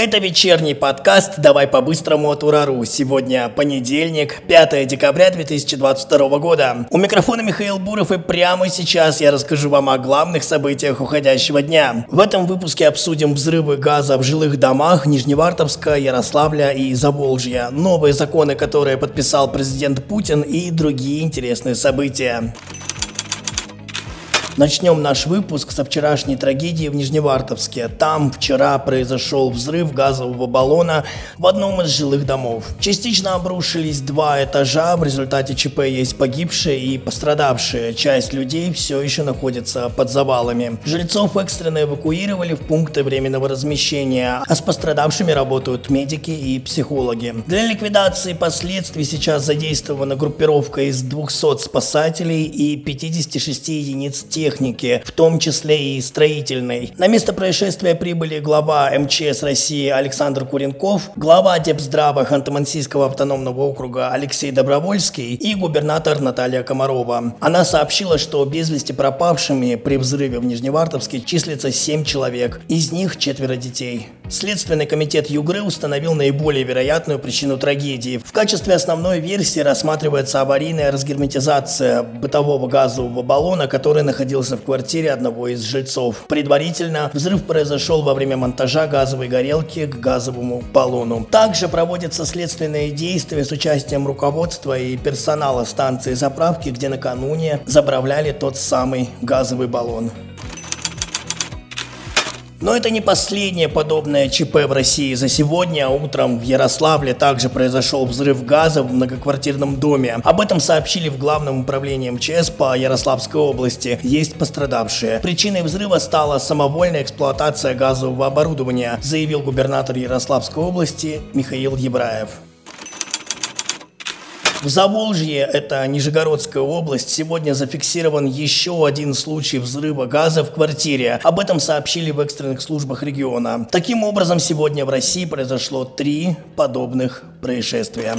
Это вечерний подкаст «Давай по-быстрому от Урару». Сегодня понедельник, 5 декабря 2022 года. У микрофона Михаил Буров и прямо сейчас я расскажу вам о главных событиях уходящего дня. В этом выпуске обсудим взрывы газа в жилых домах Нижневартовска, Ярославля и Заволжья, новые законы, которые подписал президент Путин и другие интересные события. Начнем наш выпуск со вчерашней трагедии в Нижневартовске. Там вчера произошел взрыв газового баллона в одном из жилых домов. Частично обрушились два этажа, в результате ЧП есть погибшие и пострадавшие. Часть людей все еще находится под завалами. Жильцов экстренно эвакуировали в пункты временного размещения, а с пострадавшими работают медики и психологи. Для ликвидации последствий сейчас задействована группировка из 200 спасателей и 56 единиц техники техники, в том числе и строительной. На место происшествия прибыли глава МЧС России Александр Куренков, глава Депздрава Ханты-Мансийского автономного округа Алексей Добровольский и губернатор Наталья Комарова. Она сообщила, что без вести пропавшими при взрыве в Нижневартовске числится 7 человек, из них четверо детей. Следственный комитет Югры установил наиболее вероятную причину трагедии. В качестве основной версии рассматривается аварийная разгерметизация бытового газового баллона, который находился в квартире одного из жильцов. Предварительно взрыв произошел во время монтажа газовой горелки к газовому баллону. Также проводятся следственные действия с участием руководства и персонала станции заправки, где накануне заправляли тот самый газовый баллон. Но это не последнее подобное ЧП в России. За сегодня утром в Ярославле также произошел взрыв газа в многоквартирном доме. Об этом сообщили в Главном управлении МЧС по Ярославской области. Есть пострадавшие. Причиной взрыва стала самовольная эксплуатация газового оборудования, заявил губернатор Ярославской области Михаил Ебраев. В Заволжье, это Нижегородская область, сегодня зафиксирован еще один случай взрыва газа в квартире. Об этом сообщили в экстренных службах региона. Таким образом, сегодня в России произошло три подобных происшествия.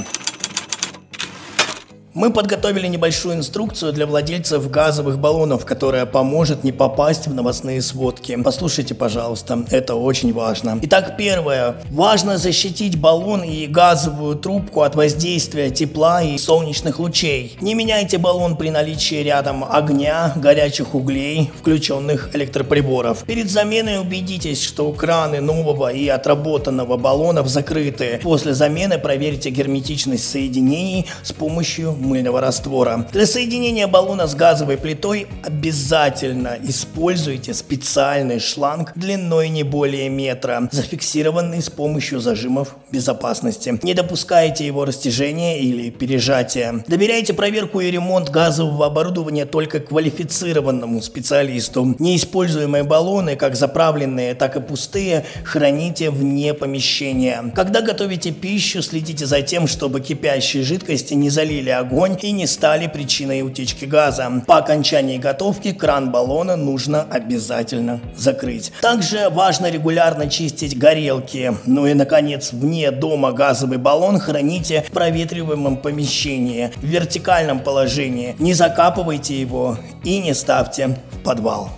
Мы подготовили небольшую инструкцию для владельцев газовых баллонов, которая поможет не попасть в новостные сводки. Послушайте, пожалуйста, это очень важно. Итак, первое. Важно защитить баллон и газовую трубку от воздействия тепла и солнечных лучей. Не меняйте баллон при наличии рядом огня, горячих углей, включенных электроприборов. Перед заменой убедитесь, что краны нового и отработанного баллонов закрыты. После замены проверьте герметичность соединений с помощью мыльного раствора. Для соединения баллона с газовой плитой обязательно используйте специальный шланг длиной не более метра, зафиксированный с помощью зажимов безопасности. Не допускайте его растяжения или пережатия. Доверяйте проверку и ремонт газового оборудования только квалифицированному специалисту. Неиспользуемые баллоны, как заправленные, так и пустые, храните вне помещения. Когда готовите пищу, следите за тем, чтобы кипящие жидкости не залили огонь огонь и не стали причиной утечки газа. По окончании готовки кран баллона нужно обязательно закрыть. Также важно регулярно чистить горелки. Ну и наконец, вне дома газовый баллон храните в проветриваемом помещении, в вертикальном положении. Не закапывайте его и не ставьте в подвал.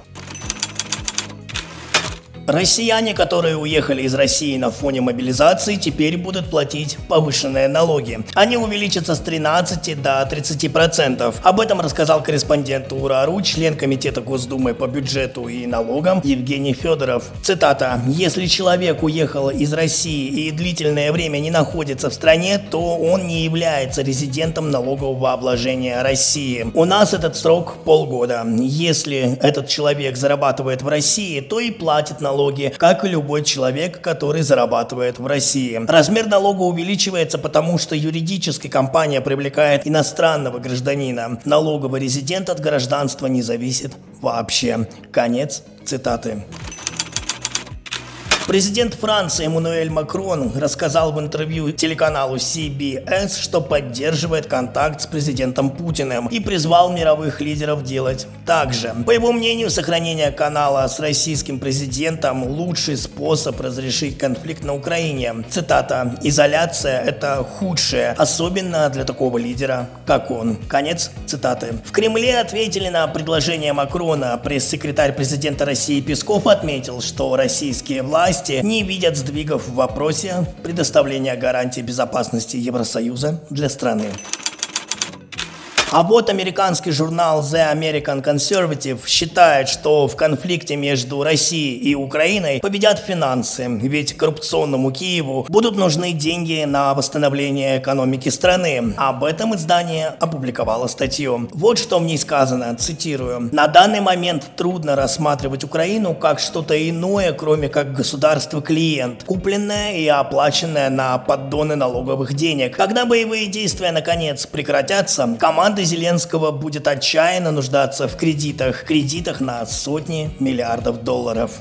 Россияне, которые уехали из России на фоне мобилизации, теперь будут платить повышенные налоги. Они увеличатся с 13 до 30 процентов. Об этом рассказал корреспондент УРАРУ, член Комитета Госдумы по бюджету и налогам Евгений Федоров. Цитата. «Если человек уехал из России и длительное время не находится в стране, то он не является резидентом налогового обложения России. У нас этот срок полгода. Если этот человек зарабатывает в России, то и платит налоги налоги, как и любой человек, который зарабатывает в России. Размер налога увеличивается, потому что юридическая компания привлекает иностранного гражданина. Налоговый резидент от гражданства не зависит вообще. Конец цитаты. Президент Франции Эммануэль Макрон рассказал в интервью телеканалу CBS, что поддерживает контакт с президентом Путиным и призвал мировых лидеров делать так же. По его мнению, сохранение канала с российским президентом – лучший способ разрешить конфликт на Украине. Цитата «Изоляция – это худшее, особенно для такого лидера, как он». Конец цитаты. В Кремле ответили на предложение Макрона. Пресс-секретарь президента России Песков отметил, что российские власти власти не видят сдвигов в вопросе предоставления гарантий безопасности Евросоюза для страны. А вот американский журнал The American Conservative считает, что в конфликте между Россией и Украиной победят финансы, ведь коррупционному Киеву будут нужны деньги на восстановление экономики страны. Об этом издание опубликовало статью. Вот что в ней сказано, цитирую. «На данный момент трудно рассматривать Украину как что-то иное, кроме как государство-клиент, купленное и оплаченное на поддоны налоговых денег. Когда боевые действия наконец прекратятся, команды команда Зеленского будет отчаянно нуждаться в кредитах, кредитах на сотни миллиардов долларов.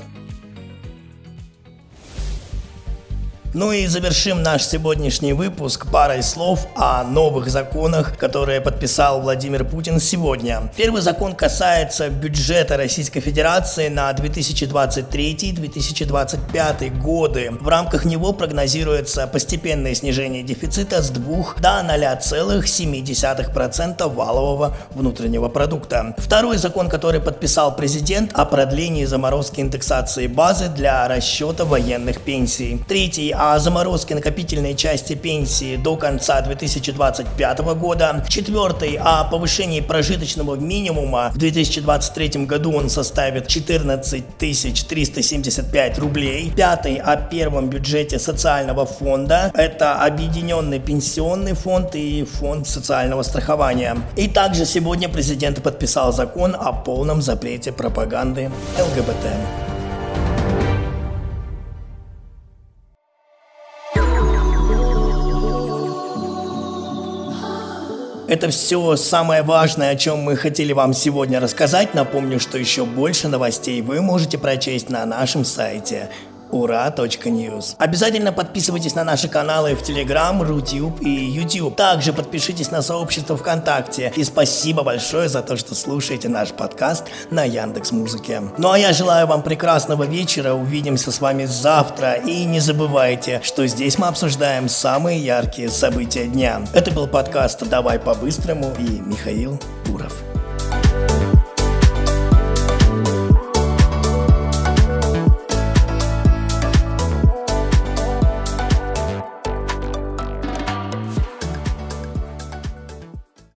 Ну и завершим наш сегодняшний выпуск парой слов о новых законах, которые подписал Владимир Путин сегодня. Первый закон касается бюджета Российской Федерации на 2023-2025 годы. В рамках него прогнозируется постепенное снижение дефицита с 2 до 0,7% валового внутреннего продукта. Второй закон, который подписал президент о продлении заморозки индексации базы для расчета военных пенсий. Третий о заморозке накопительной части пенсии до конца 2025 года. Четвертый о повышении прожиточного минимума в 2023 году он составит 14 375 рублей. Пятый о первом бюджете социального фонда. Это объединенный пенсионный фонд и фонд социального страхования. И также сегодня президент подписал закон о полном запрете пропаганды ЛГБТ. Это все самое важное, о чем мы хотели вам сегодня рассказать. Напомню, что еще больше новостей вы можете прочесть на нашем сайте ура.news. Обязательно подписывайтесь на наши каналы в Telegram, Рутюб и YouTube. Также подпишитесь на сообщество ВКонтакте. И спасибо большое за то, что слушаете наш подкаст на Яндекс Музыке. Ну а я желаю вам прекрасного вечера. Увидимся с вами завтра. И не забывайте, что здесь мы обсуждаем самые яркие события дня. Это был подкаст «Давай по-быстрому» и Михаил Буров.